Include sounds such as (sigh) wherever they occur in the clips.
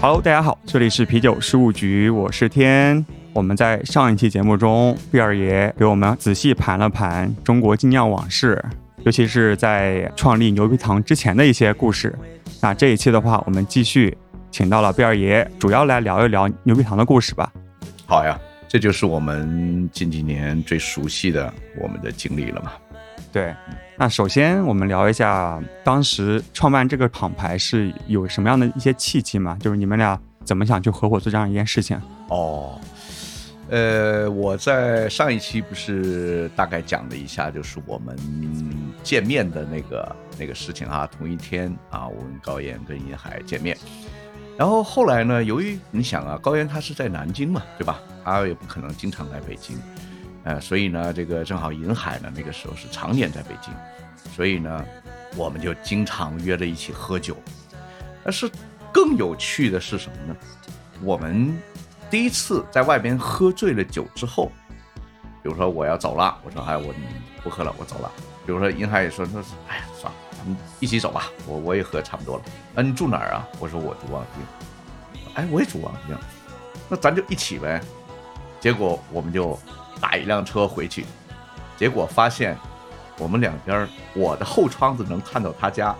Hello，大家好，这里是啤酒事务局，我是天。我们在上一期节目中，毕二爷给我们仔细盘了盘中国精酿往事，尤其是在创立牛皮糖之前的一些故事。那这一期的话，我们继续请到了贝二爷，主要来聊一聊牛皮糖的故事吧。好呀，这就是我们近几年最熟悉的我们的经历了嘛。对，那首先我们聊一下当时创办这个厂牌是有什么样的一些契机嘛？就是你们俩怎么想去合伙做这样一件事情？哦，呃，我在上一期不是大概讲了一下，就是我们见面的那个那个事情啊，同一天啊，我跟高岩跟银海见面，然后后来呢，由于你想啊，高岩他是在南京嘛，对吧？他也不可能经常来北京。呃，所以呢，这个正好银海呢，那个时候是常年在北京，所以呢，我们就经常约着一起喝酒。但是更有趣的是什么呢？我们第一次在外边喝醉了酒之后，比如说我要走了，我说哎我不喝了，我走了。比如说银海也说说哎呀算了，咱们一起走吧，我我也喝差不多了。那你住哪儿啊？我说我住望京。哎，我也住望京，那咱就一起呗。结果我们就。打一辆车回去，结果发现我们两边我的后窗子能看到他家，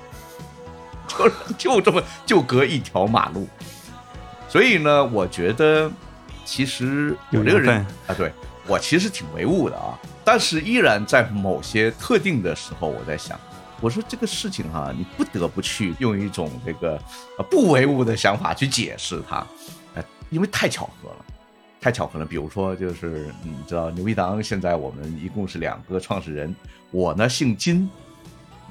就就这么就隔一条马路，所以呢，我觉得其实有这个人啊，对我其实挺唯物的啊，但是依然在某些特定的时候，我在想，我说这个事情哈，你不得不去用一种这个不唯物的想法去解释它，哎，因为太巧合了。太巧合了，比如说，就是你知道牛皮糖现在我们一共是两个创始人，我呢姓金，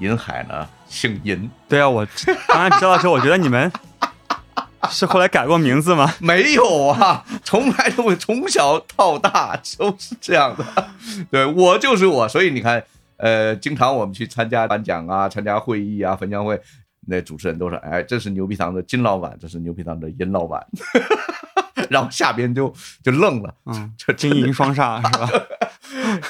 银海呢姓银。对啊，我刚才知道之后，我觉得你们 (laughs) 是后来改过名字吗？(laughs) 没有啊，(laughs) 从来都从小到大都是这样的。对我就是我，所以你看，呃，经常我们去参加颁奖啊、参加会议啊、分享会，那主持人都说：“哎，这是牛皮糖的金老板，这是牛皮糖的银老板。”然后下边就就愣了，嗯，这金银双煞是吧？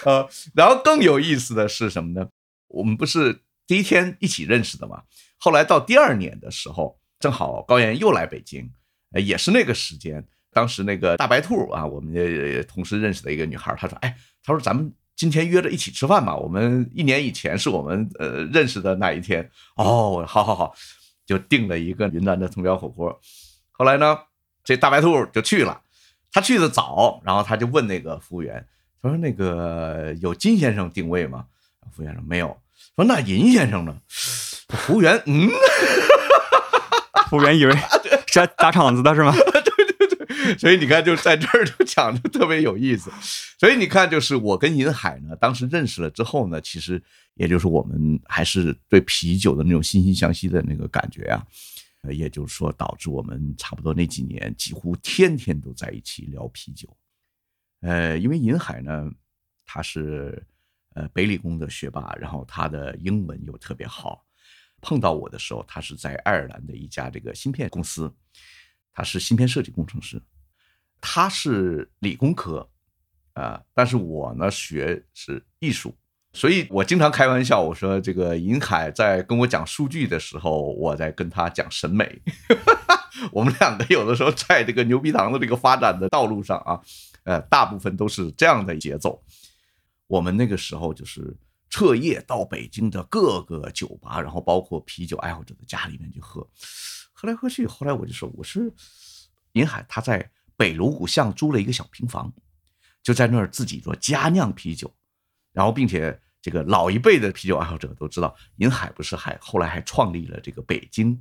呃，然后更有意思的是什么呢？我们不是第一天一起认识的嘛？后来到第二年的时候，正好高岩又来北京，也是那个时间。当时那个大白兔啊，我们也同时认识的一个女孩，她说：“哎，她说咱们今天约着一起吃饭吧。我们一年以前是我们呃认识的那一天。哦，好好好，就订了一个云南的铜椒火锅。后来呢？”这大白兔就去了，他去的早，然后他就问那个服务员，他说：“那个有金先生定位吗？”服务员说：“没有。”说：“那银先生呢？”服务员嗯，(laughs) 服务员以为是来砸场子的是吗？(laughs) 对对对，所以你看，就在这儿就讲的特别有意思。所以你看，就是我跟银海呢，当时认识了之后呢，其实也就是我们还是对啤酒的那种惺惺相惜的那个感觉啊。呃，也就是说，导致我们差不多那几年几乎天天都在一起聊啤酒。呃，因为银海呢，他是呃北理工的学霸，然后他的英文又特别好。碰到我的时候，他是在爱尔兰的一家这个芯片公司，他是芯片设计工程师。他是理工科啊，但是我呢学是艺术。所以我经常开玩笑，我说这个银海在跟我讲数据的时候，我在跟他讲审美。(laughs) 我们两个有的时候在这个牛皮糖的这个发展的道路上啊，呃，大部分都是这样的节奏。我们那个时候就是彻夜到北京的各个酒吧，然后包括啤酒爱好者的家里面去喝，喝来喝去。后来我就说，我是银海，他在北锣鼓巷租了一个小平房，就在那儿自己做家酿啤酒，然后并且。这个老一辈的啤酒爱好者都知道，银海不是还后来还创立了这个北京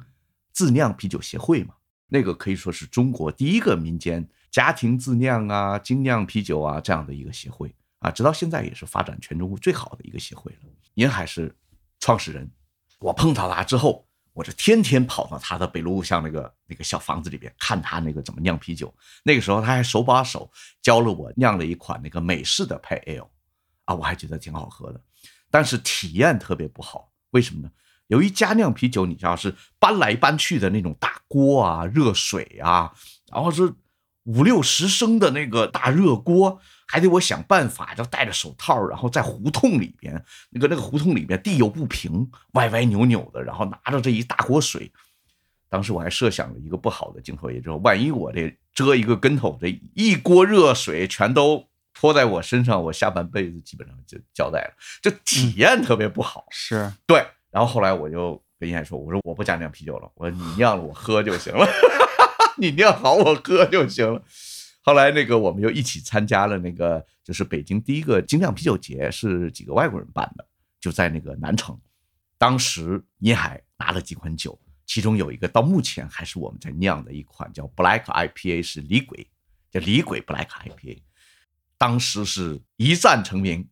自酿啤酒协会嘛？那个可以说是中国第一个民间家庭自酿啊、精酿啤酒啊这样的一个协会啊，直到现在也是发展全中国最好的一个协会了。您还是创始人，我碰到他之后，我就天天跑到他的北路巷那个那个小房子里边看他那个怎么酿啤酒。那个时候他还手把手教了我酿了一款那个美式的派 ale 啊，我还觉得挺好喝的。但是体验特别不好，为什么呢？由于家酿啤酒，你知道是搬来搬去的那种大锅啊、热水啊，然后是五六十升的那个大热锅，还得我想办法，就戴着手套，然后在胡同里边，那个那个胡同里边地又不平，歪歪扭扭的，然后拿着这一大锅水。当时我还设想了一个不好的镜头，也就是万一我这遮一个跟头，这一锅热水全都泼在我身上，我下半辈子基本上就交代了，就体验特别不好。是对，然后后来我就跟严海说：“我说我不加酿啤酒了，我说你酿了我喝就行了，(laughs) 你酿好我喝就行了。”后来那个我们又一起参加了那个就是北京第一个精酿啤酒节，是几个外国人办的，就在那个南城。当时银海拿了几款酒，其中有一个到目前还是我们在酿的一款叫 Black IPA，是李鬼，叫李鬼 Black IPA。当时是一战成名，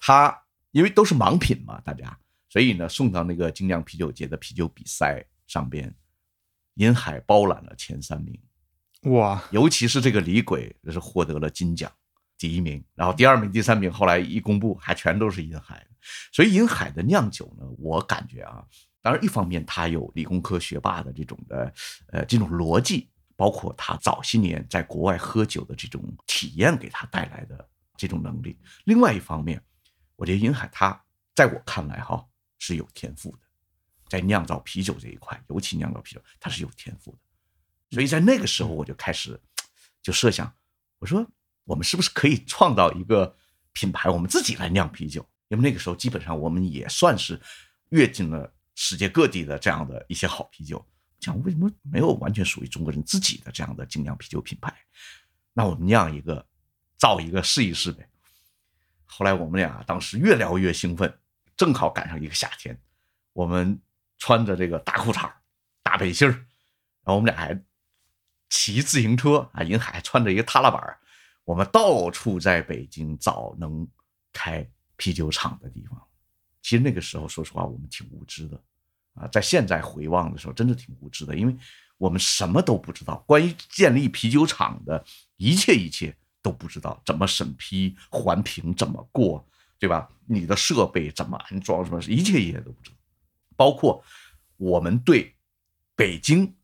他因为都是盲品嘛，大家，所以呢送到那个精酿啤酒节的啤酒比赛上边，银海包揽了前三名。哇，尤其是这个李鬼，是获得了金奖第一名，然后第二名、第三名后来一公布，还全都是银海。所以银海的酿酒呢，我感觉啊，当然一方面他有理工科学霸的这种的呃这种逻辑，包括他早些年在国外喝酒的这种体验给他带来的这种能力；另外一方面，我觉得银海他在我看来哈是有天赋的，在酿造啤酒这一块，尤其酿造啤酒，他是有天赋的。所以在那个时候，我就开始就设想，我说我们是不是可以创造一个品牌，我们自己来酿啤酒？因为那个时候基本上我们也算是跃进了世界各地的这样的一些好啤酒。讲为什么没有完全属于中国人自己的这样的精酿啤酒品牌？那我们酿一个，造一个试一试呗。后来我们俩当时越聊越兴奋，正好赶上一个夏天，我们穿着这个大裤衩、大背心儿，然后我们俩还。骑自行车啊，银海穿着一个踏拉板我们到处在北京找能开啤酒厂的地方。其实那个时候，说实话，我们挺无知的啊。在现在回望的时候，真的挺无知的，因为我们什么都不知道，关于建立啤酒厂的一切一切都不知道，怎么审批、环评怎么过，对吧？你的设备怎么安装，什么一切一切都不知道，包括我们对北京。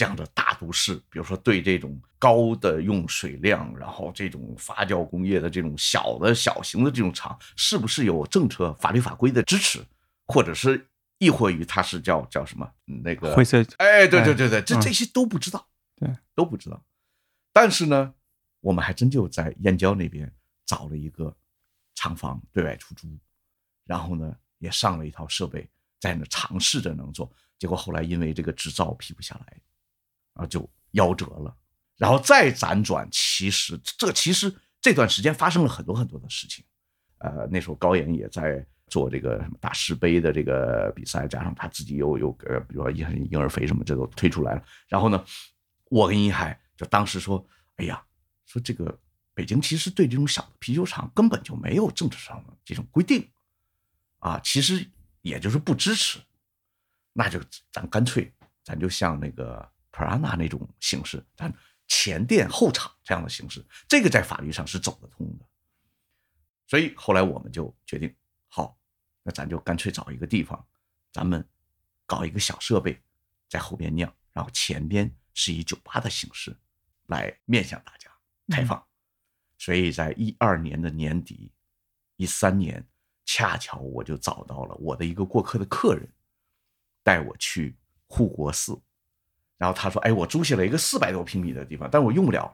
这样的大都市，比如说对这种高的用水量，然后这种发酵工业的这种小的小型的这种厂，是不是有政策、法律法规的支持，或者是亦或于它是叫叫什么那个灰色？哎，对对对对，这这些都不知道，对，都不知道。但是呢，我们还真就在燕郊那边找了一个厂房对外出租，然后呢也上了一套设备，在那尝试着能做，结果后来因为这个执照批不下来。啊就夭折了，然后再辗转，其实这其实这段时间发生了很多很多的事情。呃，那时候高岩也在做这个什么大师杯的这个比赛，加上他自己又又呃，比如说婴婴儿肥什么，这都推出来了。然后呢，我跟一海就当时说，哎呀，说这个北京其实对这种小的啤酒厂根本就没有政治上的这种规定，啊，其实也就是不支持，那就咱干脆咱就像那个。Prana 那种形式，但前店后厂这样的形式，这个在法律上是走得通的。所以后来我们就决定，好，那咱就干脆找一个地方，咱们搞一个小设备在后边酿，然后前边是以酒吧的形式来面向大家开放。所以在一二年的年底，一三年，恰巧我就找到了我的一个过客的客人，带我去护国寺。然后他说：“哎，我租下了一个四百多平米的地方，但我用不了。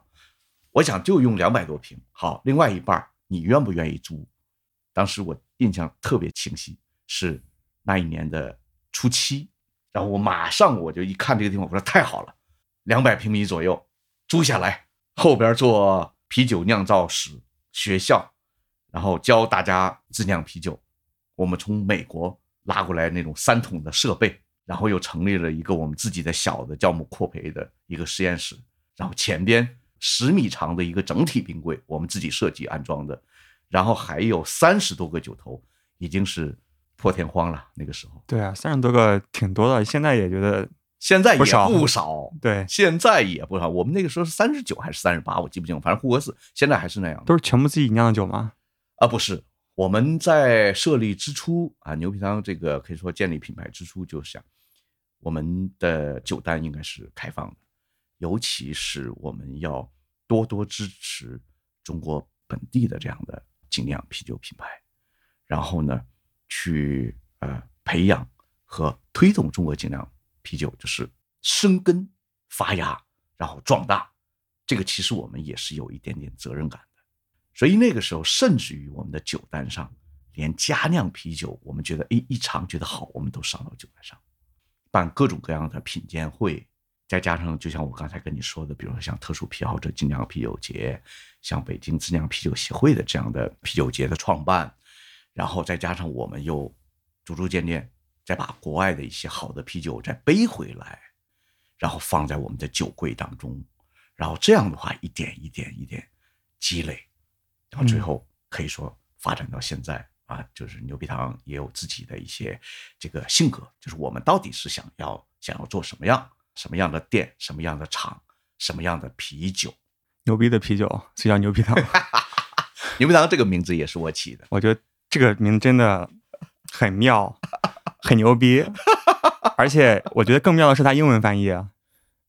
我想就用两百多平。好，另外一半你愿不愿意租？当时我印象特别清晰，是那一年的初七。然后我马上我就一看这个地方，我说太好了，两百平米左右租下来，后边做啤酒酿造室、学校，然后教大家自酿啤酒。我们从美国拉过来那种三桶的设备。”然后又成立了一个我们自己的小的酵母扩培的一个实验室，然后前边十米长的一个整体冰柜，我们自己设计安装的，然后还有三十多个酒头，已经是破天荒了。那个时候，对啊，三十多个挺多的，现在也觉得现在也不 (laughs) 少，对，现在也不少。我们那个时候是三十九还是三十八，我记不清，反正护国寺现在还是那样，都是全部自己酿的酒吗？啊，不是，我们在设立之初啊，牛皮糖这个可以说建立品牌之初就想，我们的酒单应该是开放的，尤其是我们要多多支持中国本地的这样的精酿啤酒品牌，然后呢，去呃培养和推动中国精酿啤酒，就是生根发芽，然后壮大。这个其实我们也是有一点点责任感的。所以那个时候，甚至于我们的酒单上，连佳酿啤酒，我们觉得哎一尝觉得好，我们都上到酒单上，办各种各样的品鉴会，再加上就像我刚才跟你说的，比如说像特殊癖好者精酿啤酒节，像北京自酿啤酒协会的这样的啤酒节的创办，然后再加上我们又逐逐渐渐再把国外的一些好的啤酒再背回来，然后放在我们的酒柜当中，然后这样的话一点一点一点积累。然后最后可以说发展到现在啊，就是牛皮糖也有自己的一些这个性格，就是我们到底是想要想要做什么样什么样的店，什么样的厂，什么样的啤酒，牛逼的啤酒，所以叫牛皮糖。(laughs) 牛皮糖这个名字也是我起的，我觉得这个名字真的很妙，(laughs) 很牛逼，而且我觉得更妙的是它英文翻译啊。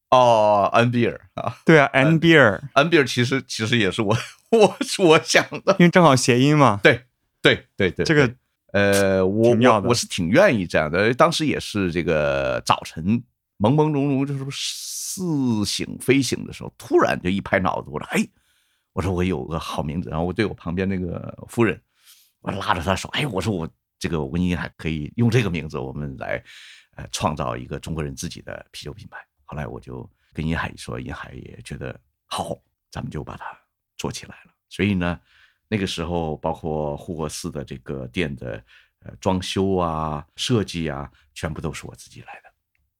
哦，N beer 啊，对啊，N beer，N beer 其实其实也是我 (laughs) 我我想的，因为正好谐音嘛。对对对对，这个呃，我我我是挺愿意这样的。当时也是这个早晨朦朦胧胧，就是似醒非醒的时候，突然就一拍脑子，我说：“哎，我说我有个好名字。”然后我对我旁边那个夫人，我拉着她手：“哎，我说我这个温妮还可以用这个名字，我们来呃创造一个中国人自己的啤酒品牌。”后来我就跟银海说，银海也觉得好，咱们就把它做起来了。所以呢，那个时候包括护国寺的这个店的呃装修啊、设计啊，全部都是我自己来的，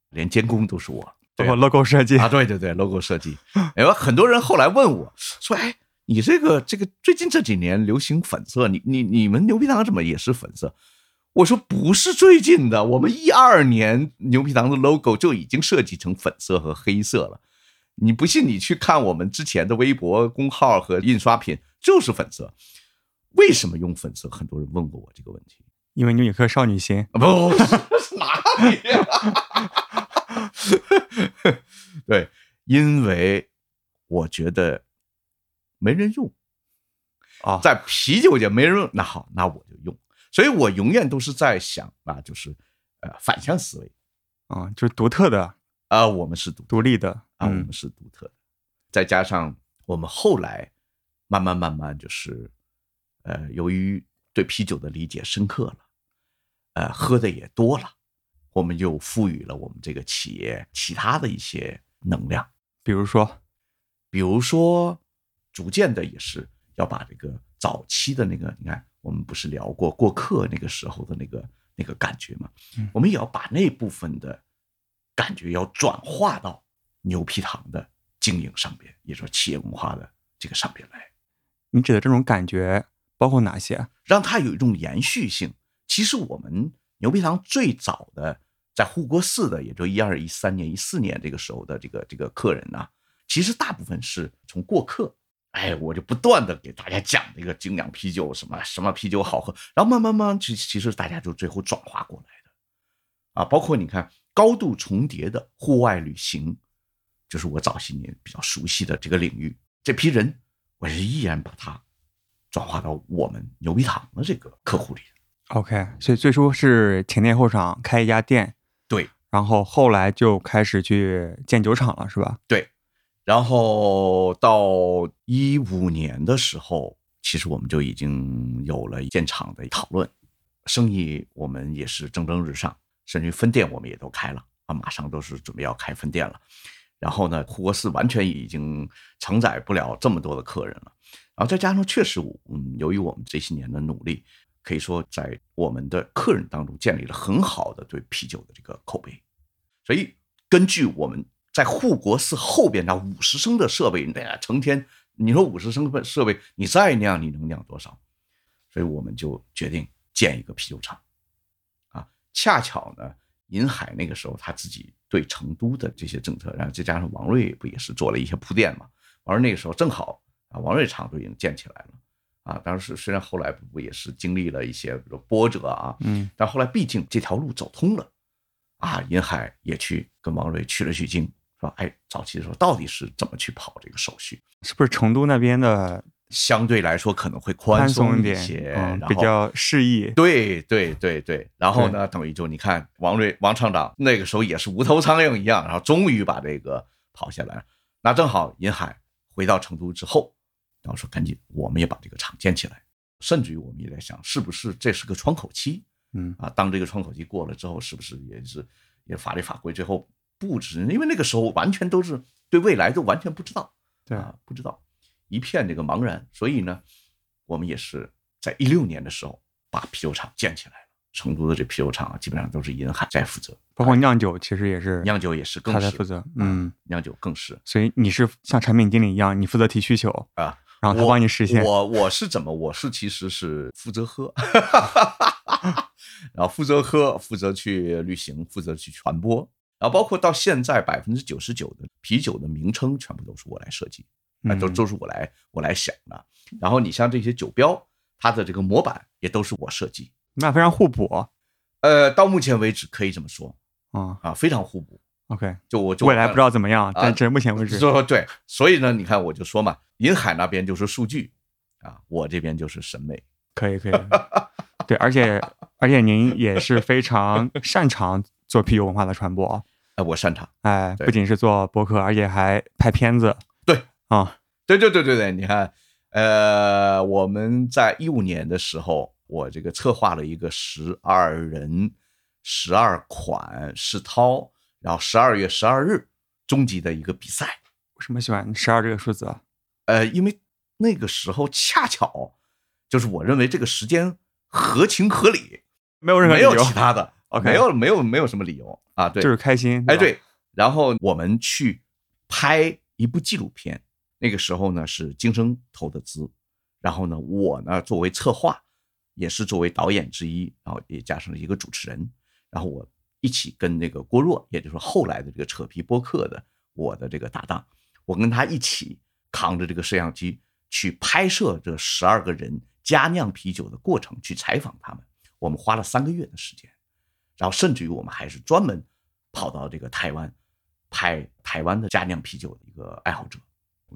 连监工都是我，包括 logo 设计啊，对对对，logo 设计。哎，很多人后来问我说：“哎，你这个这个最近这几年流行粉色，你你你们牛皮糖怎么也是粉色？”我说不是最近的，我们一二年牛皮糖的 logo 就已经设计成粉色和黑色了。你不信，你去看我们之前的微博公号和印刷品，就是粉色。为什么用粉色？很多人问过我这个问题。因为你有颗少女心。不，哪里？(laughs) 对，因为我觉得没人用啊，在啤酒界没人用。那好，那我就用。所以我永远都是在想啊，就是，呃，反向思维，啊，就是独特的啊，我们是独独立的啊，我们是独特的，再加上我们后来慢慢慢慢就是，呃，由于对啤酒的理解深刻了，呃，喝的也多了，我们就赋予了我们这个企业其他的一些能量，比如说，比如说，逐渐的也是要把这个早期的那个，你看。我们不是聊过过客那个时候的那个那个感觉吗？我们也要把那部分的感觉要转化到牛皮糖的经营上边，也就是企业文化的这个上边来。你指的这种感觉包括哪些？让它有一种延续性。其实我们牛皮糖最早的在护国寺的，也就一二一三年、一四年这个时候的这个这个客人呢，其实大部分是从过客。哎，我就不断的给大家讲这个精酿啤酒，什么什么啤酒好喝，然后慢慢慢，其其实大家就最后转化过来的，啊，包括你看高度重叠的户外旅行，就是我早些年比较熟悉的这个领域，这批人，我是依然把它转化到我们牛皮糖的这个客户里。OK，所以最初是前店后厂开一家店，对，然后后来就开始去建酒厂了，是吧？对。然后到一五年的时候，其实我们就已经有了建厂的讨论，生意我们也是蒸蒸日上，甚至分店我们也都开了啊，马上都是准备要开分店了。然后呢，护国寺完全已经承载不了这么多的客人了。然后再加上确实，嗯，由于我们这些年的努力，可以说在我们的客人当中建立了很好的对啤酒的这个口碑。所以根据我们。在护国寺后边那五十升的设备，那成天，你说五十升的设备，你再酿，你能酿多少？所以我们就决定建一个啤酒厂，恰巧呢，银海那个时候他自己对成都的这些政策，然后再加上王瑞不也是做了一些铺垫嘛？王瑞那个时候正好啊，王瑞厂都已经建起来了，啊。当时虽然后来不也是经历了一些比如波折啊，嗯但后来毕竟这条路走通了，啊，银海也去跟王瑞取了取经，说，哎，早期的时候到底是怎么去跑这个手续？是不是成都那边的相对来说可能会宽宽松松一，些，嗯，然比较适宜？对对对对，然后呢，等于就你看王瑞王厂长那个时候也是无头苍蝇一样，然后终于把这个跑下来了。那正好银海回到成都之后，然后说赶紧我们也把这个厂建起来，甚至于我们也在想，是不是这是个窗口期嗯啊？当这个窗口期过了之后，是不是也是也法律法规最后布置？因为那个时候完全都是对未来都完全不知道。对，啊，不知道，一片这个茫然。所以呢，我们也是在一六年的时候把啤酒厂建起来了。成都的这啤酒厂啊，基本上都是银海在负责，包括酿酒其实也是酿酒也是他在负责，嗯，酿酒更是所以你是像产品经理一样，你负责提需求，啊。然后他我帮你实现。我我是怎么？我是其实是负责喝，(laughs) 然后负责喝，负责去旅行，负责去传播，然后包括到现在百分之九十九的啤酒的名称全部都是我来设计，啊，都嗯都是我来我来想的。然后你像这些酒标，它的这个模板也都是我设计。那非常互补呃，到目前为止可以这么说啊。啊，非常互补。OK，就我就未来不知道怎么样，啊但是目前为止，说对，所以呢，你看我就说嘛，银海那边就是数据啊，我这边就是审美。可以可以。(laughs) 对，而且而且您也是非常擅长做啤酒文化的传播，哎，我擅长。哎，不仅是做博客，而且还拍片子。对啊，对对对对对，你看，呃，我们在一五年的时候，我这个策划了一个十二人、十二款世涛，然后十二月十二日终极的一个比赛。为什么喜欢十二这个数字啊？呃，因为那个时候恰巧就是我认为这个时间合情合理，没有任何没有其他的 OK 没有没有没有什么理由啊，对，就是开心。哎，对，然后我们去拍一部纪录片，那个时候呢是金生投的资，然后呢我呢作为策划，也是作为导演之一，然后也加上了一个主持人，然后我一起跟那个郭若，也就是后来的这个扯皮播客的我的这个搭档，我跟他一起扛着这个摄像机去拍摄这十二个人佳酿啤酒的过程，去采访他们，我们花了三个月的时间。然后甚至于我们还是专门跑到这个台湾拍台湾的佳酿啤酒的一个爱好者，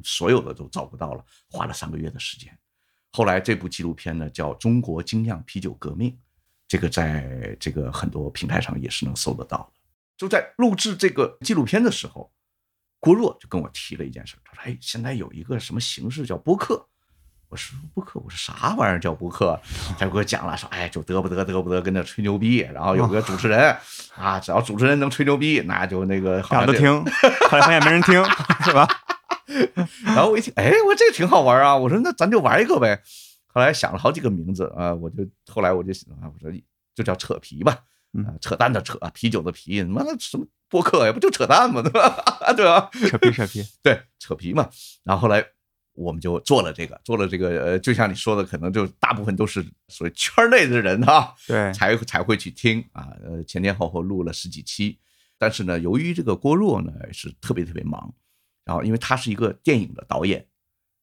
所有的都找不到了，花了三个月的时间。后来这部纪录片呢叫《中国精酿啤酒革命》，这个在这个很多平台上也是能搜得到的。就在录制这个纪录片的时候，郭若就跟我提了一件事，他说：“哎，现在有一个什么形式叫播客。”我说播客，我说啥玩意儿叫播客？他就给我讲了，说哎，就得不得得不得，跟那吹牛逼，然后有个主持人啊，只要主持人能吹牛逼，那就那个好像都听，后来发现没人听，(laughs) 是吧？(laughs) 然后我一听，哎，我这个挺好玩啊！我说那咱就玩一个呗。后来想了好几个名字啊，我就后来我就想啊，我说就叫扯皮吧，嗯啊，扯淡的扯，啤酒的啤，他妈的什么播客呀，不就扯淡吗？对吧？对吧？扯皮扯皮，(laughs) 对，扯皮嘛。然后后来我们就做了这个，做了这个，呃，就像你说的，可能就大部分都是所谓圈内的人哈、对，才才会去听啊，呃，前前后后录了十几期，但是呢，由于这个郭若呢是特别特别忙，然后因为他是一个电影的导演，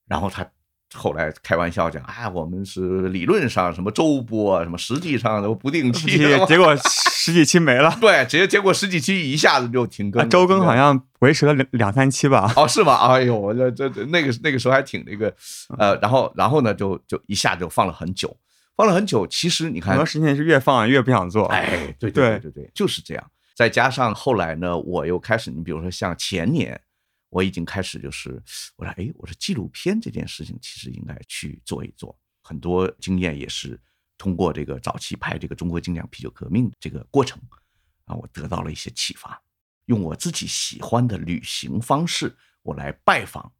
然后他后来开玩笑讲，啊，我们是理论上什么周播，什么实际上都不定期，结结果十几期没了，(laughs) 对，结结果十几期一下子就停更啊，周更好像维持了两两三期吧。哦，是吗？哎呦，我这这这那个那个时候还挺那个，呃，然后然后呢，就就一下就放了很久，放了很久。其实你看很多，事情是越放越不想做。哎，对对对对对，就是这样。再加上后来呢，我又开始，你比如说像前年，我已经开始就是我说，哎，我说纪录片这件事情其实应该去做一做，很多经验也是通过这个早期拍这个中国精酿啤酒革命这个过程啊，我得到了一些启发，用我自己喜欢的旅行方式，我来拜访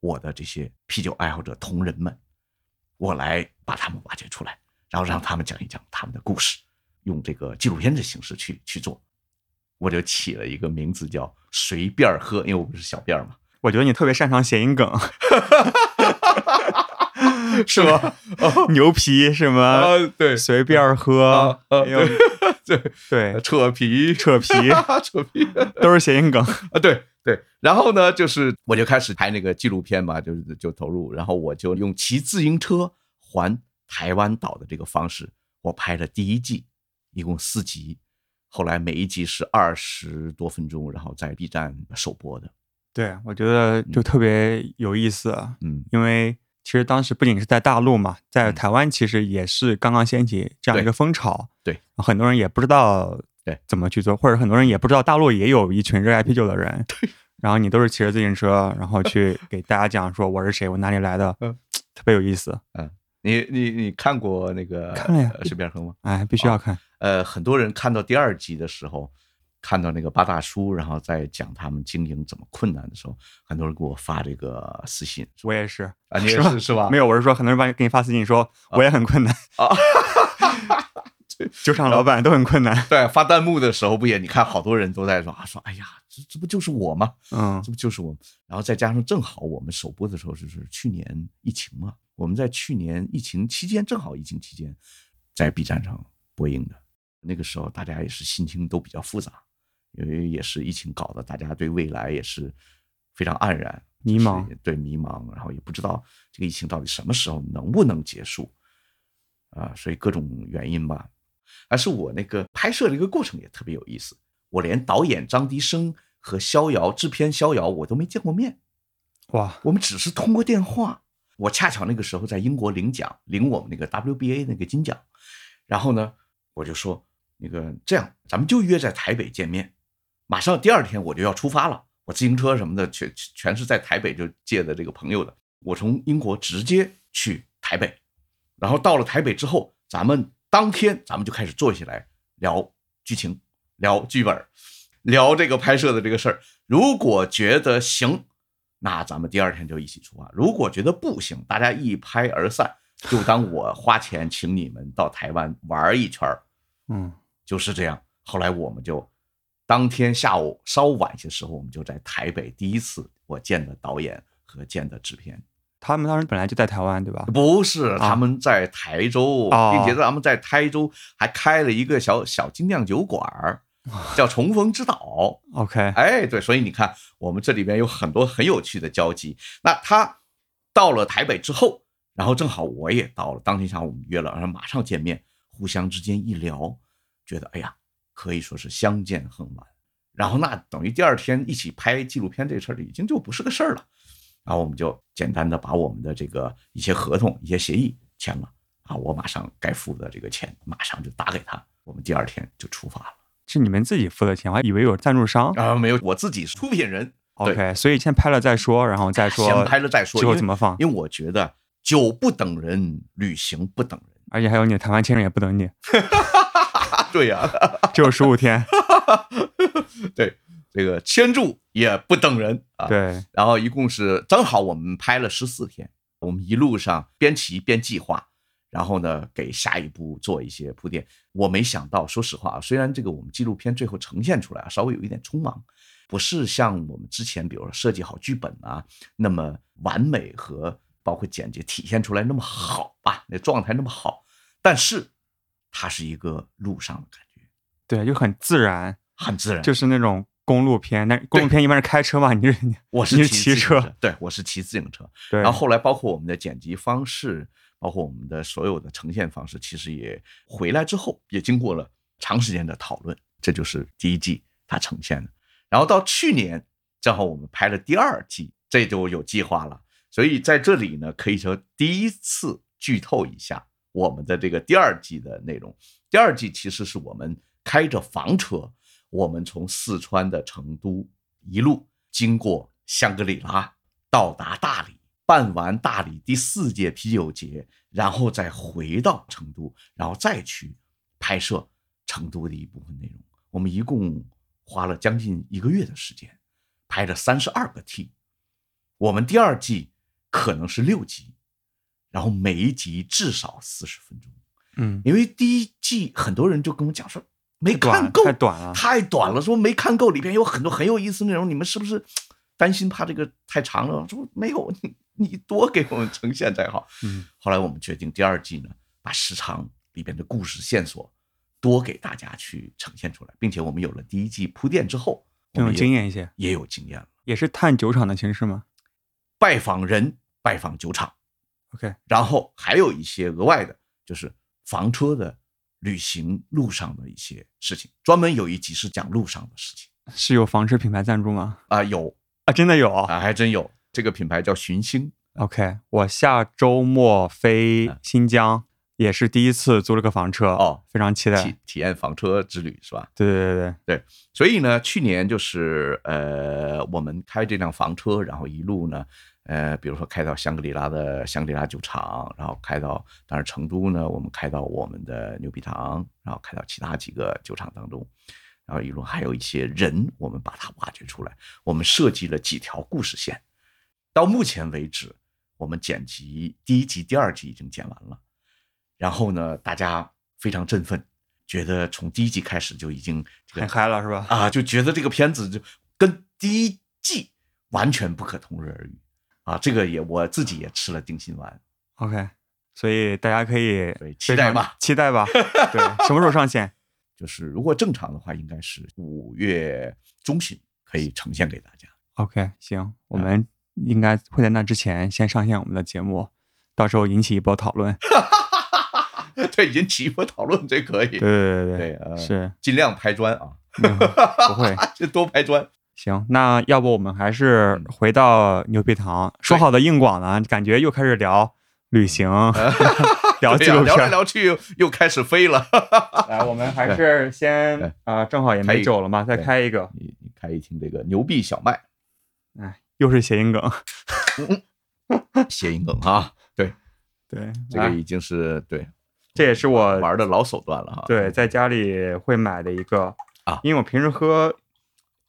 我的这些啤酒爱好者同仁们，我来把他们挖掘出来，然后让他们讲一讲他们的故事，用这个纪录片的形式去去做。我就起了一个名字叫“随便喝”，因为我不是小便儿嘛，(laughs) 我觉得你特别擅长谐音梗，(laughs) 是吧？(laughs) 牛皮什么啊，对随便喝对，对，扯皮，扯皮扯皮都是谐音梗。啊，对对。然后呢，就是我就开始拍那个纪录片嘛，就是就投入，然后我就用骑自行车环台湾岛的这个方式，我拍了第一季，一共四集，后来每一集是二十多分钟，然后在 B 站首播的。对，我觉得就特别有意思，嗯，因为其实当时不仅是在大陆嘛，在嗯。台湾其实也是刚刚掀起这样一个风潮，对，很多人也不知道对。怎么去做，或者很多人也不知道大陆也有一群热爱啤酒的人，对，然后你都是骑着自行车，然后去给大家讲说我是谁，我哪里来的，嗯，特别有意思，你你你看过那个看了呀呃水边河吗？哎，必须要看，呃，很多人看到第二集的时候，看到那个八大叔，然后在讲他们经营怎么困难的时候，很多人给我发这个私信我也是，啊，你也 (laughs) 是吧是是吧？没有，我是说很多人把给你发私信说我也很困难，啊，(laughs) 酒厂老板都很困难，对，发弹幕的时候不也？你看好多人都在说啊，说哎呀，这这不就是我吗？嗯这不就是我？然后再加上正好我们首播的时候就是去年疫情嘛，我们在去年疫情期间，正好疫情期间在 B 站上播映的。那个时候大家也是心情都比较复杂，因为也是疫情搞得大家对未来也是非常黯然、迷茫对迷茫，然后也不知道这个疫情到底什么时候能不能结束啊，所以各种原因吧。而是我那个拍摄的一个过程也特别有意思，我连导演张迪生和逍遥制片逍遥我都没见过面，哇，我们只是通过电话。我恰巧那个时候在英国领奖，领我们那个 WBA 那个金奖，然后呢，我就说那个这样，咱们就约在台北见面。马上第二天我就要出发了，我自行车什么的全全是在台北就借的这个朋友的。我从英国直接去台北，然后到了台北之后，咱们当天咱们就开始坐下来聊剧情，聊剧本，聊这个拍摄的这个事儿。如果觉得行，那咱们第二天就一起出发；如果觉得不行，大家一拍而散，就当我花钱请你们到台湾玩一圈儿嗯，就是这样。后来我们就当天下午稍晚些时候，我们就在台北第一次我见的导演和见的制片。他们当时本来就在台湾对吧？不是，他们在台州，哦并且他们在台州还开了一个小小精酿酒馆儿，(laughs) 叫重逢之岛。OK，哎，对，所以你看，我们这里边有很多很有趣的交集。那他到了台北之后，然后正好我也到了，当天下午我们约了，然后马上见面，互相之间一聊，觉得哎呀，可以说是相见恨晚。然后那等于第二天一起拍纪录片这事儿已经就不是个事儿了。然后我们就简单的把我们的这个一些合同、一些协议签了啊，我马上该付的这个钱马上就打给他，我们第二天就出发了。是你们自己付的钱，我还以为有赞助商。啊，没有，我自己是出品人，OK，所以先拍了再说，然后再说先拍了再说，最后怎么放，因为我觉得酒不等人，旅行不等人。而且还有你的台湾亲人也不等你，(laughs) 对呀、(laughs) 只有十五天。对，这个签注也不等人啊。，对，然后一共是正好我们拍了十四天，我们一路上边骑边计划，然后呢给下一步做一些铺垫。我没想到，说实话啊，虽然这个我们纪录片最后呈现出来啊，稍微有一点匆忙，不是像我们之前比如说设计好剧本啊那么完美和包括剪辑体现出来那么好吧，那状态那么好，但是它是一个路上的感觉，对，就很自然，很自然。就是那种公路片。那公路片一般是开车嘛，你是我是骑车，对我是骑自行车。对，然后后来包括我们的剪辑方式，包括我们的所有的呈现方式，其实也回来之后也经过了长时间的讨论，这就是第一季它呈现的。然后到去年，正好我们拍了第二季，这就有计划了。所以在这里呢，可以说第一次剧透一下我们的这个第二季的内容。第二季其实是我们开着房车，我们从四川的成都一路经过香格里拉，到达大理，办完大理第四届啤酒节，然后再回到成都，然后再去拍摄成都的一部分内容。我们一共花了将近一个月的时间，拍了三十二个 T。我们第二季可能是六集，然后每一集至少四十分钟。嗯，因为第一季很多人就跟我讲说没看够，太短了太短了，说没看够，里边有很多很有意思内容，你们是不是担心怕这个太长了？说没有，你你多给我们呈现才好。嗯，后来我们决定第二季呢，把时长里边的故事线索多给大家去呈现出来，并且我们有了第一季铺垫之后，更有经验一些，也有经验了。也是探酒厂的形式吗？拜访人，拜访酒厂，OK，然后还有一些额外的，就是房车的旅行路上的一些事情，专门有一集是讲路上的事情是有房车品牌赞助吗？啊、有啊，真的有。啊，还真有。这个品牌叫寻星，OK，我下周末飞新疆，也是第一次租了个房车哦，非常期待。体体验房车之旅是吧？对对对对对，所以呢，去年就是呃，我们开这辆房车，然后一路呢，呃，比如说开到香格里拉的香格里拉酒厂，然后开到当然成都呢，我们开到我们的牛皮糖，然后开到其他几个酒厂当中，然后一路还有一些人，我们把它挖掘出来，我们设计了几条故事线。到目前为止，我们剪辑第一集、第二集已经剪完了，然后呢，大家非常振奋，觉得从第一集开始就已经这个很嗨了是吧？啊，就觉得这个片子就跟第一季完全不可同日而语啊！这个也我自己也吃了定心丸，OK，所以大家可以期待吧，期待吧。对，什么时候上线？(laughs) 就是如果正常的话，应该是五月中旬可以呈现给大家。OK，行，我们应该会在那之前先上线我们的节目，到时候引起一波讨论。(laughs) 对，引起一波讨论，这可以。对对对对，呃，是，尽量拍砖啊，嗯不会。(laughs) 就多拍砖。行，那要不我们还是回到牛皮糖，说好的硬广呢？感觉又开始聊旅行，(laughs) 聊聊来。聊去又又开始飞了。来，我们还是先对啊，正好也没酒了嘛，再开一个。你你开一听这个牛逼小麦哎，又是谐音梗。(laughs) 谐音梗啊，对，对，这个已经是对这也是我玩的老手段了哈。对，在家里会买的一个啊因为我平时喝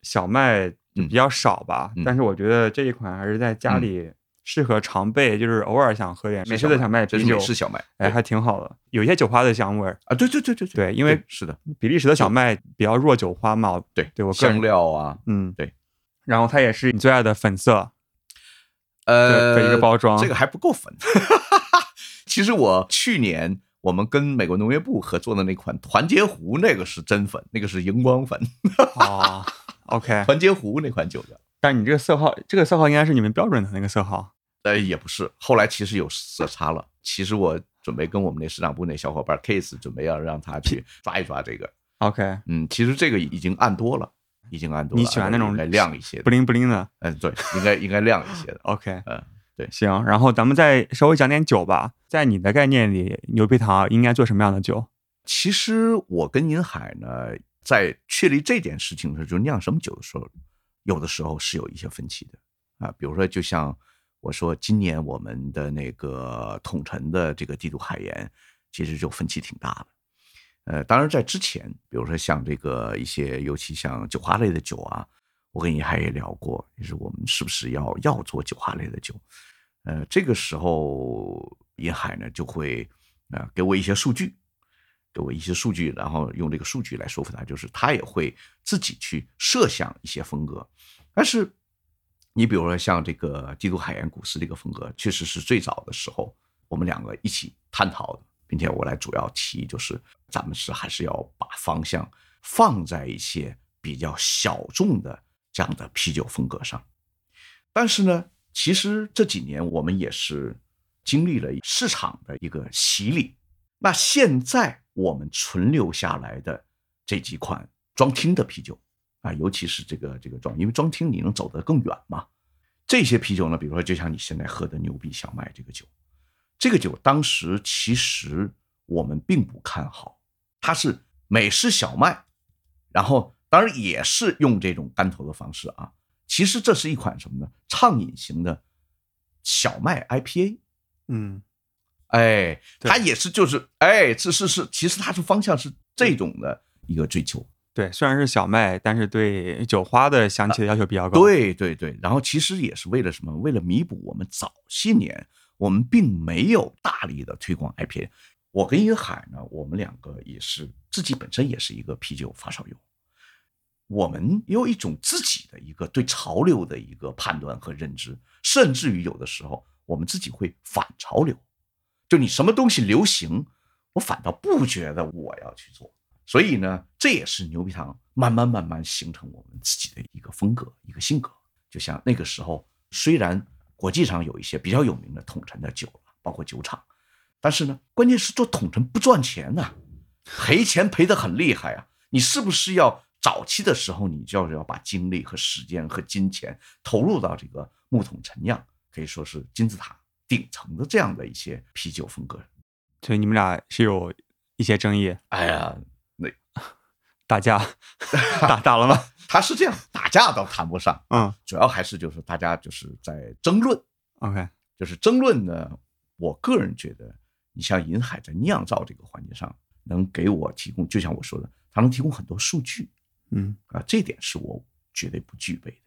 小麦比较少吧，嗯但是我觉得这一款还是在家里适合常备，就是偶尔想喝点美式的小麦美式小麦，哎，还挺好的，有一些酒花的香味儿。啊，对对对对对因为是的，比利时的小麦比较弱酒花嘛，对对我个人香料啊，嗯，对。然后它也是你最爱的粉色呃的一个包装，这个还不够粉。(laughs) 其实我去年我们跟美国农业部合作的那款团结湖，那个是真粉，那个是荧光粉，(laughs) 哦，OK。团结湖那款酒的。但你这个色号，这个色号应该是你们标准的那个色号。呃，也不是，后来其实有色差了。其实我准备跟我们那市场部那小伙伴 Case 准备要让他去抓一抓这个。OK，嗯，其实这个已经暗多了，已经按多了。你喜欢那种亮一些的不。灵不灵的。嗯，对，应该应该亮一些的。OK，嗯，对行，然后咱们再稍微讲点酒吧。在你的概念里，牛皮糖应该做什么样的酒？其实我跟银海呢，在确立这件事情的时候，就酿什么酒的时候，有的时候是有一些分歧的啊。比如说，就像我说，今年我们的那个统陈的这个帝都海盐，其实就分歧挺大的。呃，当然在之前，比如说像这个一些，尤其像酒花类的酒啊，我跟银海也聊过，就是我们是不是要要做酒花类的酒？呃，这个时候银海呢就会啊、呃给我一些数据，给我一些数据，然后用这个数据来说服他，就是他也会自己去设想一些风格。但是你比如说像这个基督海盐古斯这个风格，确实是最早的时候我们两个一起探讨的，并且我来主要提就是咱们是还是要把方向放在一些比较小众的这样的啤酒风格上。但是呢，其实这几年我们也是经历了市场的一个洗礼。那现在我们存留下来的这几款装听的啤酒啊，尤其是这个这个装，因为装听你能走得更远嘛。这些啤酒呢，比如说就像你现在喝的牛逼小麦这个酒，这个酒当时其实我们并不看好，它是美式小麦，然后当然也是用这种干头的方式啊。其实这是一款什么呢？畅饮型的小麦 IPA。嗯，哎，它也是就是哎，是是是，其实它是方向是这种的一个追求。对，虽然是小麦，但是对酒花的香气的要求比较高。，对对对，然后其实也是为了什么？为了弥补我们早些年我们并没有大力的推广 IPA。我跟于海呢，我们两个也是自己本身也是一个啤酒发烧友，我们有一种自己的一个对潮流的一个判断和认知，甚至于有的时候我们自己会反潮流，就你什么东西流行，我反倒不觉得我要去做。所以呢，这也是牛皮糖慢慢慢慢形成我们自己的一个风格、一个性格。就像那个时候，虽然国际上有一些比较有名的统陈的酒了，包括酒厂。但是呢，关键是做统称不赚钱呐、赔钱赔得很厉害啊！你是不是要早期的时候，你就要要把精力和时间和金钱投入到这个木桶陈酿，可以说是金字塔顶层的这样的一些啤酒风格。所以你们俩是有一些争议，哎呀，那打架 (laughs) 打打了吗？他是这样，打架倒谈不上，嗯主要还是就是大家就是在争论，，OK，就是争论呢。我个人觉得，你像银海在酿造这个环节上，能给我提供，就像我说的，它能提供很多数据嗯啊，这点是我绝对不具备的。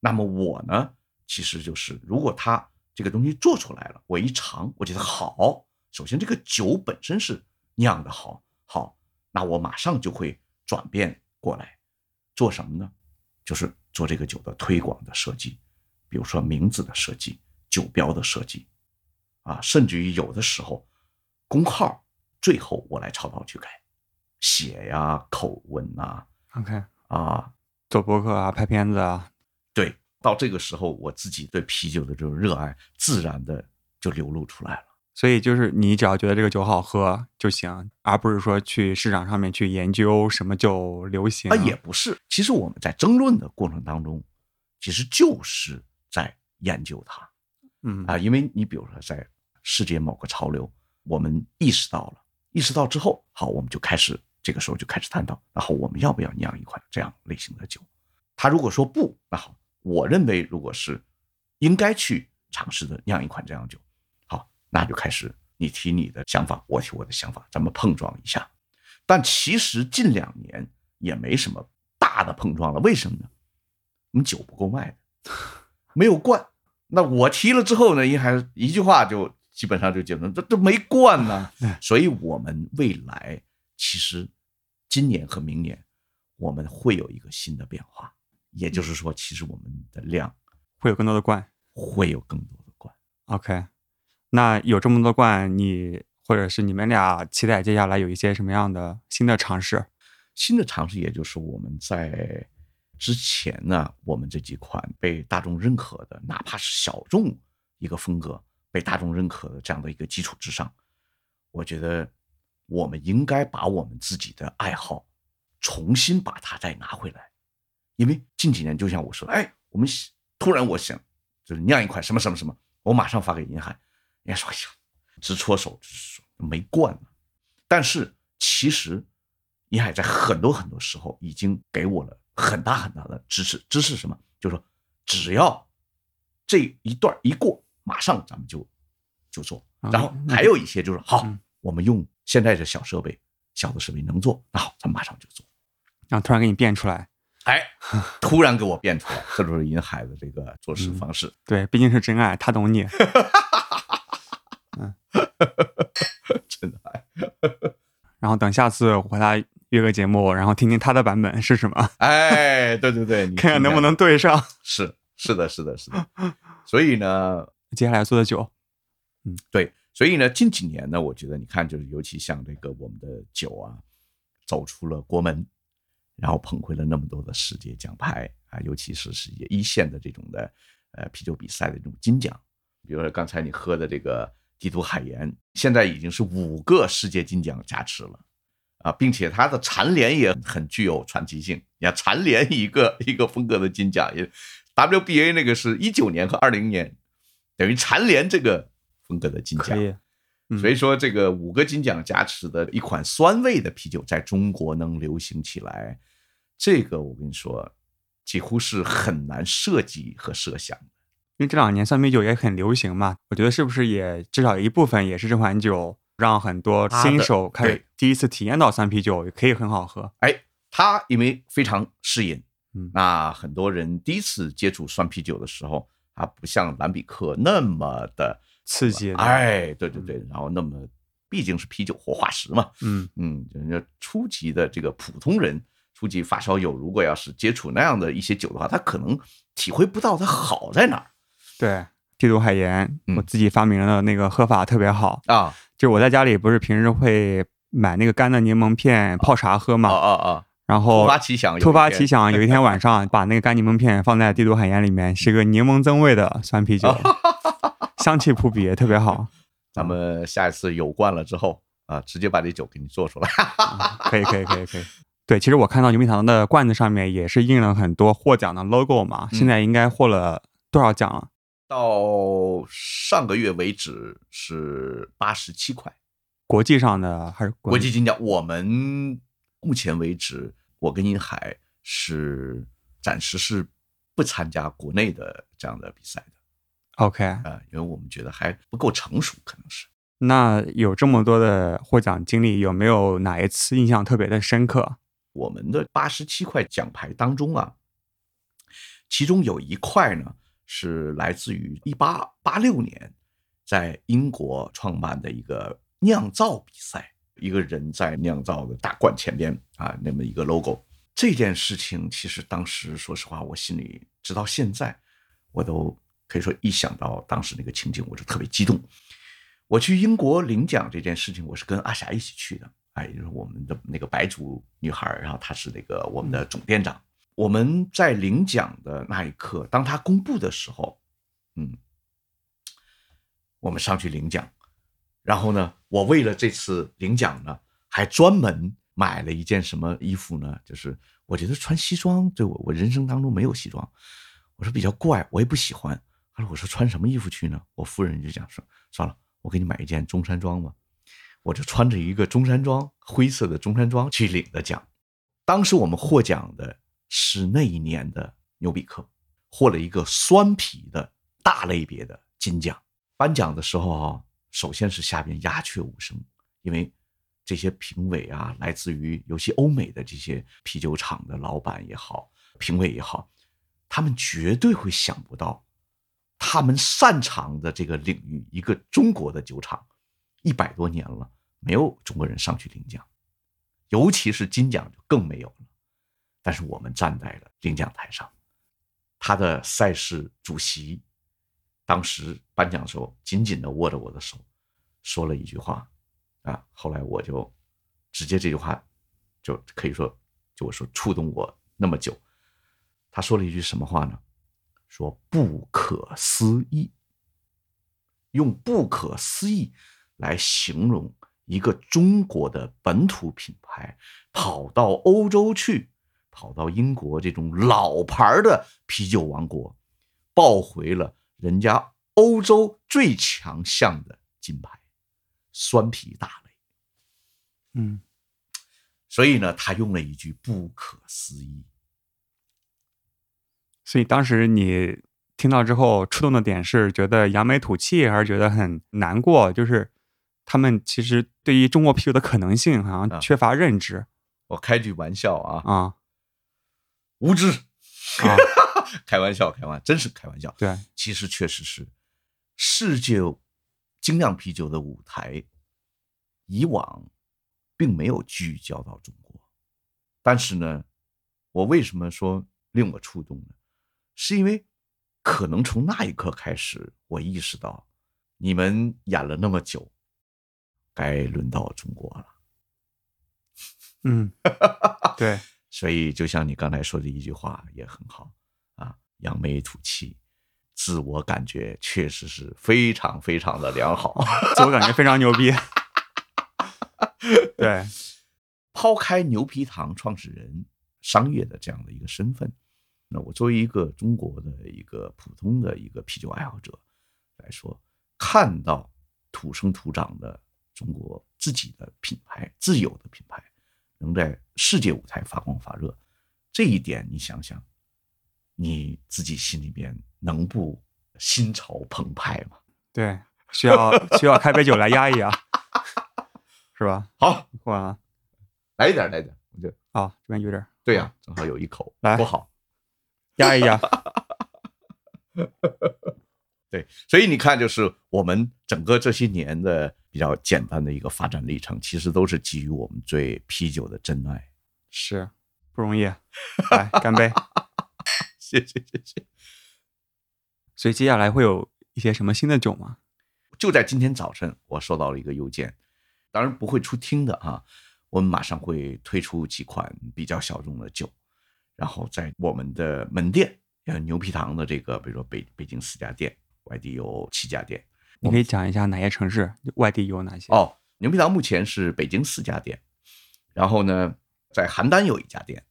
那么我呢，其实就是如果他这个东西做出来了，我一尝，我觉得好，首先这个酒本身是酿的好，好，那我马上就会转变过来，做什么呢？就是做这个酒的推广的设计，比如说名字的设计、酒标的设计，啊，甚至于有的时候工号最后我来操刀去改，写呀、口吻呐、，OK，啊，做博客啊，拍片子啊，对，到这个时候我自己对啤酒的这种热爱，自然的就流露出来了。所以就是你只要觉得这个酒好喝就行，而不是说去市场上面去研究什么酒流行啊，也不是，其实我们在争论的过程当中，其实就是在研究它。嗯啊，因为你比如说在世界某个潮流，我们意识到了，意识到之后，好，我们就开始这个时候就开始探讨，然后我们要不要酿一款这样类型的酒？他如果说不，那好，我认为如果是应该去尝试的酿一款这样酒，好，那就开始你提你的想法，我提我的想法，咱们碰撞一下。但其实近两年也没什么大的碰撞了，为什么呢？我们酒不够卖的，没有灌。那我提了之后呢，一还一句话就基本上就结论，这这没灌呢。(laughs) 所以我们未来其实今年和明年我们会有一个新的变化，也就是说，其实我们的量会有更多的罐。会有更多的灌。OK，那有这么多罐，你或者是你们俩期待接下来有一些什么样的新的尝试？新的尝试，也就是我们在之前呢，我们这几款被大众认可的，哪怕是小众一个风格被大众认可的这样的一个基础之上，我觉得我们应该把我们自己的爱好重新把它再拿回来，因为近几年就像我说，哎，我们突然我想就是酿一款什么什么什么，我马上发给银海，人家说哎呀，直戳手，没惯呢。但是其实银海在很多很多时候已经给我了很大很大的支持，支持什么？就是说只要这一段一过，马上咱们就就做。啊然后还有一些就是好嗯，我们用现在的小设备、小的设备能做，那好，咱们马上就做。然后突然给你变出来，哎，突然给我变出来，这就是银海的这个做事方式。对，毕竟是真爱，他懂你。(laughs) (laughs) 真的爱，(laughs) 然后等下次我和他约个节目，然后听听他的版本是什么，哎，对对对，你 (laughs) 看看能不能对上。是是的，是的，是的。所以呢，接下来做的酒。嗯对，所以呢，近几年呢，我觉得你看，就是尤其像这个我们的酒啊，走出了国门，然后捧回了那么多的世界奖牌啊，尤其是世界一线的这种的呃啤酒比赛的这种金奖，比如说刚才你喝的这个帝都海盐，现在已经是五个世界金奖加持了。啊，并且它的蝉联也很具有传奇性。你看蝉联一个一个风格的金奖，也 WBA 那个是一九年和二零年，等于蝉联这个风格的金奖。嗯所以说，这个五个金奖加持的一款酸味的啤酒，在中国能流行起来，这个我跟你说，几乎是很难设计和设想的。因为这两年酸啤酒也很流行嘛，我觉得是不是也至少有一部分也是这款酒让很多新手开始第一次体验到酸啤酒，也可以很好喝。哎，它因为非常适应，嗯那很多人第一次接触酸啤酒的时候，它不像兰比克那么的刺激的哎，对对对，然后那么毕竟是啤酒活化石嘛，嗯，嗯，人家初级的这个普通人，初级发烧友，如果要是接触那样的一些酒的话，他可能体会不到它好在哪儿对，帝都海盐，嗯我自己发明的那个喝法特别好，啊就我在家里不是平时会买那个干的柠檬片泡茶喝啊嘛，啊啊啊！然后突发奇想有一突发天奇想，有一天晚上把那个干柠檬片放在帝都海盐里面，是个柠檬增味的酸啤酒，(laughs) 香气扑鼻，特别好。(laughs) 咱们下一次有罐了之后啊，直接把这酒给你做出来。可以，可以，可以，可以。对，其实我看到牛皮糖的罐子上面也是印了很多获奖的 logo 嘛，现在应该获了多少奖了？到上个月为止是八十七块，国际上的还是国际金奖？我们目前为止，我跟银海是暂时是不参加国内的这样的比赛的。OK，啊，因为我们觉得还不够成熟，可能是。那有这么多的获奖经历，有没有哪一次印象特别的深刻？我们的八十七块奖牌当中啊，其中有一块呢。是来自于一八八六年，在英国创办的一个酿造比赛，一个人在酿造的大罐前边啊，那么一个 logo。这件事情其实当时说实话，我心里直到现在，我都可以说一想到当时那个情景，我就特别激动。我去英国领奖这件事情，我是跟阿霞一起去的，哎，就是我们的那个白族女孩，然后她是那个我们的总店长。我们在领奖的那一刻，当他公布的时候，嗯，我们上去领奖，然后呢，我为了这次领奖呢，还专门买了一件什么衣服呢？就是我觉得穿西装对我，我人生当中没有西装，我说比较怪，我也不喜欢。他说我说穿什么衣服去呢？我夫人就讲说，算了，我给你买一件中山装吧。我就穿着一个中山装，灰色的中山装去领的奖。当时我们获奖的。是那一年的牛比克获了一个酸啤的大类别的金奖。颁奖的时候啊，首先是下边鸦雀无声，因为这些评委啊，来自于尤其欧美的这些啤酒厂的老板也好，评委也好，他们绝对会想不到，他们擅长的这个领域，一个中国的酒厂，一百多年了，没有中国人上去领奖，尤其是金奖就更没有了。但是我们站在了领奖台上，他的赛事主席当时颁奖的时候，紧紧的握着我的手，说了一句话，啊，后来我就直接这句话就可以说，就我说触动我那么久。他说了一句什么话呢？说不可思议，用不可思议来形容一个中国的本土品牌跑到欧洲去。跑到英国这种老牌的啤酒王国，抱回了人家欧洲最强项的金牌，酸啤大类。嗯，所以呢，他用了一句“不可思议”。所以当时你听到之后，触动的点是觉得扬眉吐气，还是觉得很难过？就是他们其实对于中国啤酒的可能性好像缺乏认知。我开句玩笑啊啊。无知，(laughs) 开玩笑，开玩笑，真是开玩笑。对，其实确实是世界精酿啤酒的舞台，以往并没有聚焦到中国。但是呢，我为什么说令我触动呢？是因为可能从那一刻开始，我意识到你们演了那么久，该轮到中国了。嗯，对。所以，就像你刚才说的一句话也很好啊，扬眉吐气，自我感觉确实是非常非常的良好，(laughs) 自我感觉非常牛逼。(laughs) 对，抛开牛皮糖创始人商业的这样的一个身份，那我作为一个中国的一个普通的一个啤酒爱好者来说，看到土生土长的中国自己的品牌、自有的品牌。能在世界舞台发光发热，这一点你想想，你自己心里边能不心潮澎湃吗？对，需要需要开杯酒来压一压，是吧？好，完了，来一点，来一点，我就好，这边有点，对呀，正好有一口，来，多好，压一压。(laughs) 对，所以你看，就是我们整个这些年的比较简单的一个发展历程，其实都是基于我们对啤酒的真爱，是不容易。(laughs) 来，干杯！谢谢谢谢。所以接下来会有一些什么新的酒吗？就在今天早晨，我收到了一个邮件，当然不会出厅的啊。我们马上会推出几款比较小众的酒，然后在我们的门店，呃，牛皮糖的这个，比如说北北京四家店。外地有七家店，你可以讲一下哪些城市，外地有哪些？哦，牛皮糖目前是北京四家店，然后呢，在邯郸有一家店，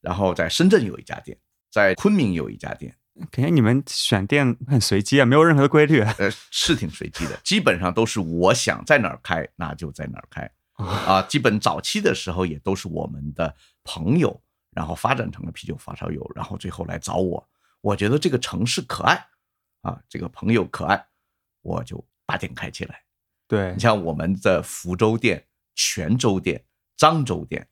然后在深圳有一家店，在昆明有一家店。感觉你们选店很随机啊，没有任何的规律。呃，是挺随机的，基本上都是我想在哪儿开，那就在哪儿开。啊，基本早期的时候也都是我们的朋友，然后发展成了啤酒发烧友，然后最后来找我。我觉得这个城市可爱，啊，这个朋友可爱，我就把店开起来。对。你像我们的福州店、泉州店、漳州店，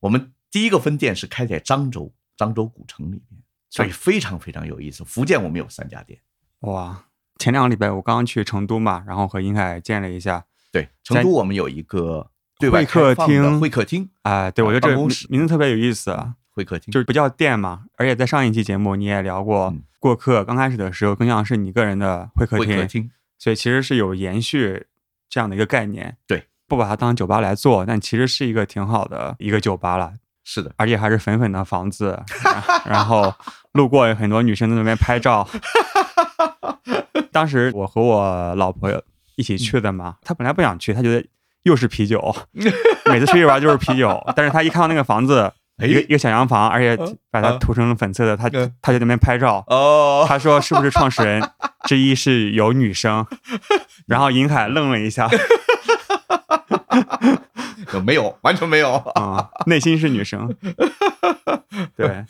我们第一个分店是开在漳州，漳州古城里面，所以非常非常有意思。福建我们有三家店，哇，前两个礼拜我刚刚去成都嘛，然后和英海见了一下。对，成都我们有一个对外会客厅会客厅，啊，对，我觉得这个名字特别有意思啊，会客厅。就是不叫店嘛，而且在上一期节目你也聊过嗯，过客刚开始的时候更像是你个人的会客厅，会客厅，所以其实是有延续这样的一个概念。对，不把它当酒吧来做，但其实是一个挺好的一个酒吧了，是的，而且还是粉粉的房子，然后路过有很多女生在那边拍照。(laughs) 当时我和我老婆一起去的嘛，她本来不想去，她觉得又是啤酒，(laughs) 每次出去玩就是啤酒。但是她一看到那个房子，哎一个一个小洋房，而且把它涂成了粉色的，她嗯她就在那边拍照。哦，(laughs) 他说是不是创始人之一是有女生？(laughs) 然后银海愣了一下，(laughs) 没有，完全没有。啊、内心是女生。对，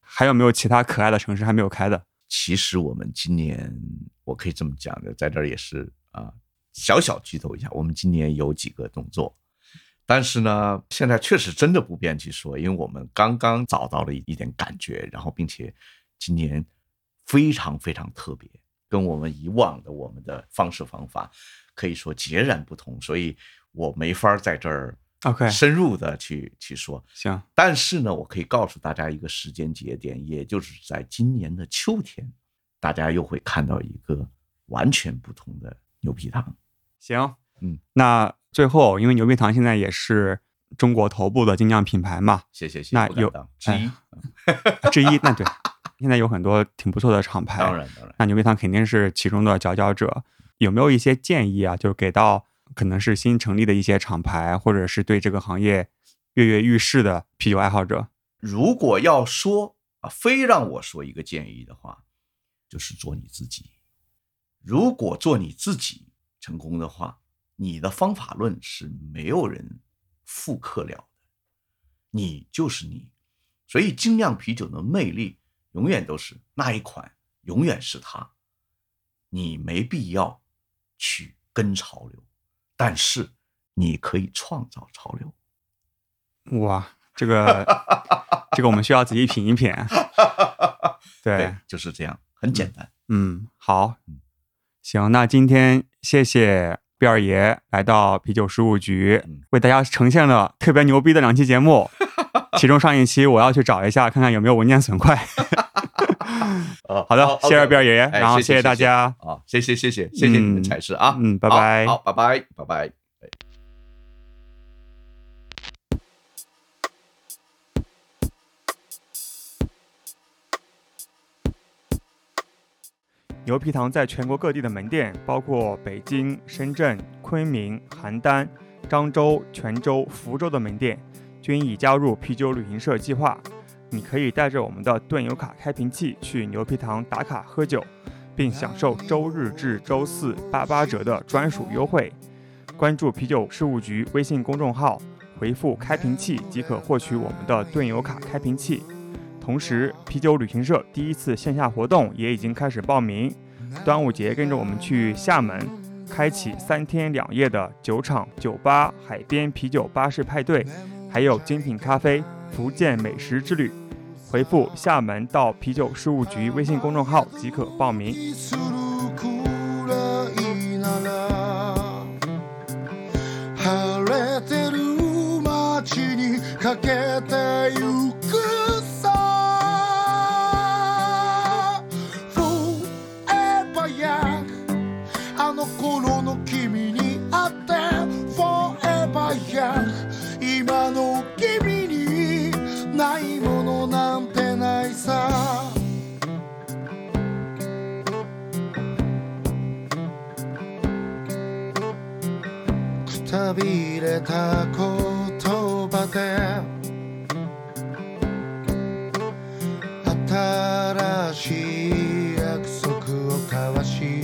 还有没有其他可爱的城市还没有开的？其实我们今年，我可以这么讲的，在这儿也是啊，小小剧透一下，我们今年有几个动作，但是呢，现在确实真的不便去说，因为我们刚刚找到了一点感觉，然后并且今年非常非常特别，跟我们以往的我们的方式方法可以说截然不同，所以我没法在这儿 OK 深入的去去说。行，但是呢，我可以告诉大家一个时间节点，也就是在今年的秋天，大家又会看到一个完全不同的牛皮糖。行，嗯，那最后，因为牛皮糖现在也是中国头部的精酿品牌嘛，谢谢，谢谢那有之一，之一，那对，现在有很多挺不错的厂牌，当然当然。那牛皮糖肯定是其中的佼佼者。有没有一些建议啊？就是给到可能是新成立的一些厂牌，或者是对这个行业跃跃欲试的啤酒爱好者？如果要说啊，非让我说一个建议的话，就是做你自己。如果做你自己成功的话，你的方法论是没有人复刻了的，你就是你。所以精酿啤酒的魅力永远都是那一款，永远是它。你没必要去跟潮流，但是你可以创造潮流。哇，这个这个我们需要仔细品一品。(laughs) 对，就是这样，很简单。嗯，好，行，那今天谢谢毕二爷来到啤酒十五局嗯，为大家呈现了特别牛逼的两期节目。(laughs) 其中上一期我要去找一下，看看有没有文件损坏。(laughs) 哦 (laughs) 好的，谢谢毕二爷，哎然后谢谢大家。啊，谢谢谢谢谢谢你们嗯才是啊，嗯拜拜好，拜拜拜拜。牛皮糖在全国各地的门店，包括北京、深圳、昆明、邯郸、漳州、泉州、福州的门店，均已加入啤酒旅行社计划。你可以带着我们的盾游卡开瓶器去牛皮糖打卡喝酒，并享受周日至周四八八折的专属优惠。关注啤酒事务局微信公众号，回复“开瓶器”即可获取我们的盾游卡开瓶器。同时，啤酒旅行社第一次线下活动也已经开始报名。端午节跟着我们去厦门，开启三天两夜的酒厂、酒吧、海边啤酒巴士派对，还有精品咖啡、福建美食之旅。回复“厦门”到啤酒事务局微信公众号即可报名。さびれた言葉で新しい約束を交わし